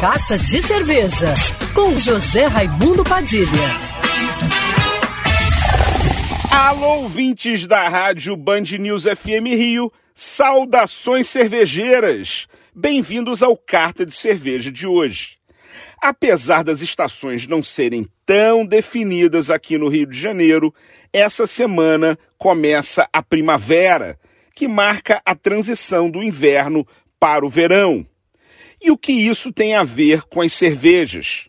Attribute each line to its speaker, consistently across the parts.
Speaker 1: Carta de Cerveja, com José Raimundo Padilha.
Speaker 2: Alô, ouvintes da rádio Band News FM Rio, saudações cervejeiras! Bem-vindos ao Carta de Cerveja de hoje. Apesar das estações não serem tão definidas aqui no Rio de Janeiro, essa semana começa a primavera, que marca a transição do inverno para o verão. E o que isso tem a ver com as cervejas?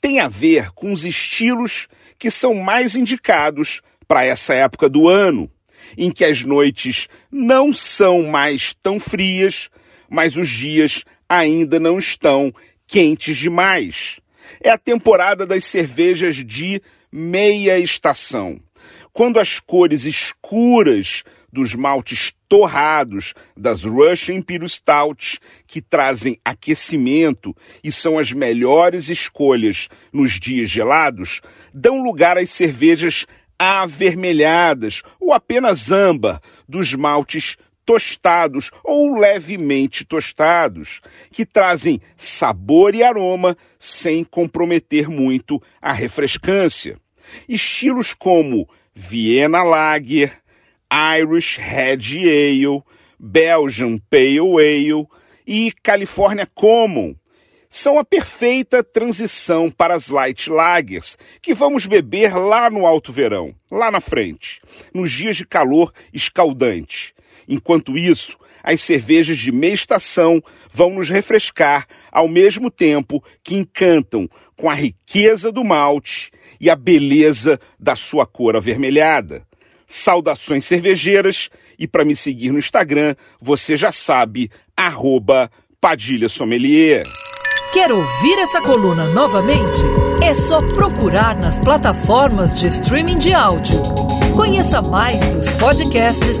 Speaker 2: Tem a ver com os estilos que são mais indicados para essa época do ano, em que as noites não são mais tão frias, mas os dias ainda não estão quentes demais. É a temporada das cervejas de meia estação, quando as cores escuras dos maltes torrados das Russian Imperial Stout, que trazem aquecimento e são as melhores escolhas nos dias gelados, dão lugar às cervejas avermelhadas ou apenas âmbar dos maltes tostados ou levemente tostados, que trazem sabor e aroma sem comprometer muito a refrescância. Estilos como Viena Lager, Irish Red Ale, Belgian Pale Ale e California Common são a perfeita transição para as light lagers que vamos beber lá no alto verão, lá na frente, nos dias de calor escaldante. Enquanto isso, as cervejas de meia estação vão nos refrescar ao mesmo tempo que encantam com a riqueza do malte e a beleza da sua cor avermelhada. Saudações cervejeiras e para me seguir no Instagram, você já sabe, arroba Padilha Sommelier.
Speaker 1: Quer ouvir essa coluna novamente? É só procurar nas plataformas de streaming de áudio. Conheça mais dos podcasts